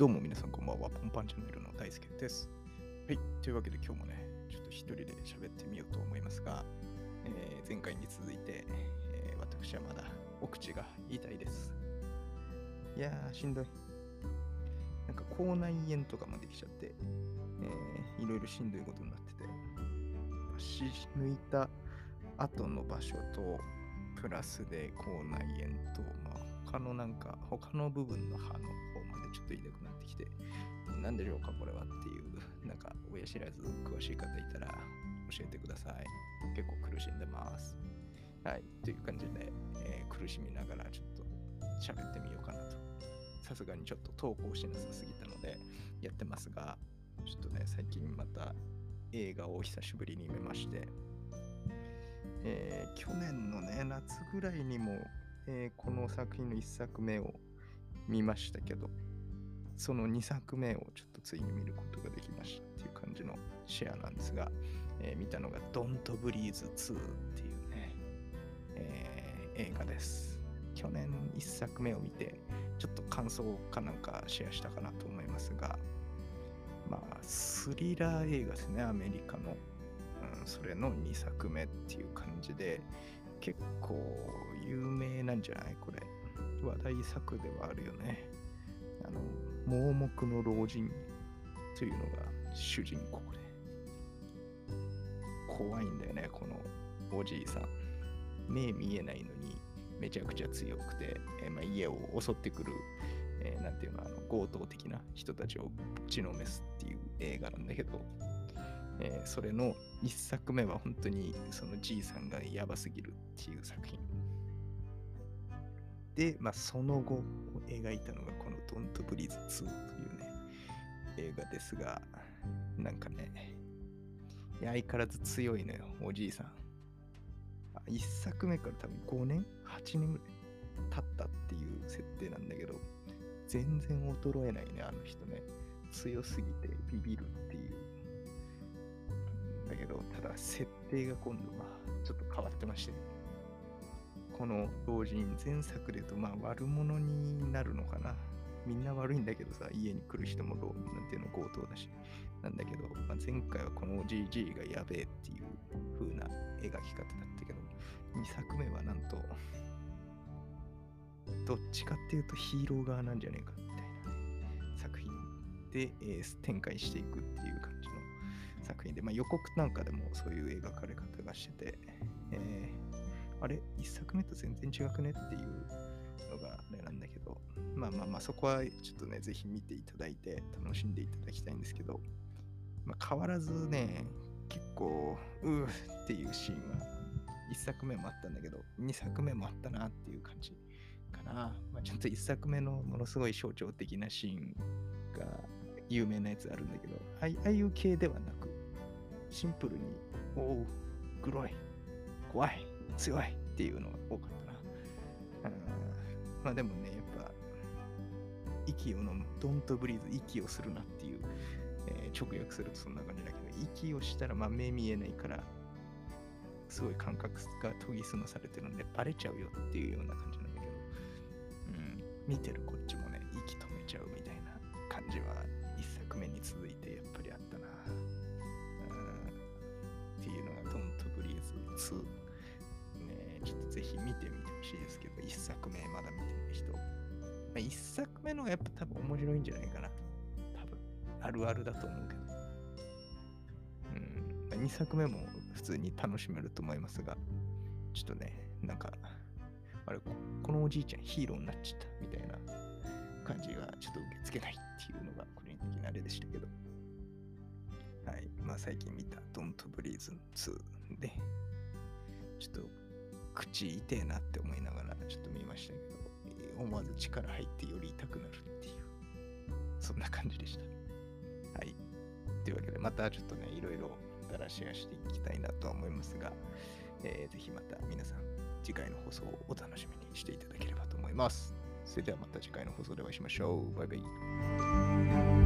どうも皆さんこんばんは、ポンパンチャンネルの大輔です。はい、というわけで今日もね、ちょっと一人で喋ってみようと思いますが、えー、前回に続いて、えー、私はまだお口が痛いです。いやー、しんどい。なんか口内炎とかもできちゃって、えー、いろいろしんどいことになってて、足抜いた後の場所と、プラスで口内炎と、まあ、他のなんか、他の部分の歯のちょっと痛くなってきて、何でしょうか、これはっていう、なんか、親知らず詳しい方いたら教えてください。結構苦しんでます。はい、という感じで、えー、苦しみながらちょっと喋ってみようかなと。さすがにちょっと投稿しなさすぎたのでやってますが、ちょっとね、最近また映画を久しぶりに見まして、えー、去年のね、夏ぐらいにもえー、この作品の1作目を見ましたけど、その2作目をちょっとついに見ることができましたっていう感じのシェアなんですが、えー、見たのが Don't Breathe 2っていうね、えー、映画です。去年1作目を見て、ちょっと感想かなんかシェアしたかなと思いますが、まあ、スリラー映画ですね、アメリカの。うん、それの2作目っていう感じで、結構有名なんじゃない？これ。話題作ではあるよね。あの、盲目の老人というのが主人公で。怖いんだよね、このおじいさん。目見えないのにめちゃくちゃ強くて、えー、まあ、家を襲ってくる、えー、なんていうの、あの強盗的な人たちをぶちのめすっていう映画なんだけど、えー、それの一作目は本当にそのじいさんがやばすぎるっていう作品。で、まあ、その後描いたのがこの「Don't Breathe 2」というね映画ですがなんかね相変わらず強いのよおじいさん。一作目から多分5年？8年ぐらい経ったっていう設定なんだけど全然衰えないねあの人ね。強すぎてビビるっていう。だけど、ただ設定が今度はちょっと変わってまして、この老人、前作で言うとまあ悪者になるのかな。みんな悪いんだけどさ、家に来る人もローなんていうの強盗だし、なんだけど、まあ、前回はこの GG がやべえっていう風な描き方だったけど、2作目はなんと、どっちかっていうとヒーロー側なんじゃねえかみたいな作品で、えー、展開していくっていう感じの作品で、まあ、予告なんかでもそういう描かれ方がしてて、えー、あれ、一作目と全然違くねっていうのがあれなんだけど、まあまあまあ、そこはちょっとね、ぜひ見ていただいて楽しんでいただきたいんですけど、まあ、変わらずね、結構、うーっていうシーンは、1作目もあったんだけど、2作目もあったなっていう感じかな。まあ、ちょっと1作目のものすごい象徴的なシーンが有名なやつあるんだけど、ああいう系ではなく、シンプルに、おお、黒い、怖い、強いっていうのが多かったな。まあでもね、やっぱ、息を飲む、ドントブリーズ、息をするなっていう、えー、直訳するとそんな感じだけど、息をしたらまあ目見えないから、すごい感覚が研ぎ澄まされてるので、バレちゃうよっていうような感じなんだけど、うん、見てるこっちもね、息止めちゃうみたいな感じは、一作目に続いてやっぱりあったな。っていうのがドントブリーズ2。見てみてほしいですけど、1作目まだ見てない人。まあ、1作目のがやっぱ多分面白いんじゃないかな。多分。あるあるだと思うけど。うん。まあ、2作目も普通に楽しめると思いますが、ちょっとね、なんか、あれ、このおじいちゃんヒーローになっちゃったみたいな感じがちょっと受け付けないっていうのが個人的なあれでしたけど。はい。まあ最近見たドントブリーズ2で、ちょっと口痛えなって思いながらちょっと見ましたけど、思わず力入ってより痛くなるっていう、そんな感じでした。はい。というわけで、またちょっとね、いろいろだらシェアしていきたいなとは思いますが、えー、ぜひまた皆さん、次回の放送をお楽しみにしていただければと思います。それではまた次回の放送でお会いしましょう。バイバイ。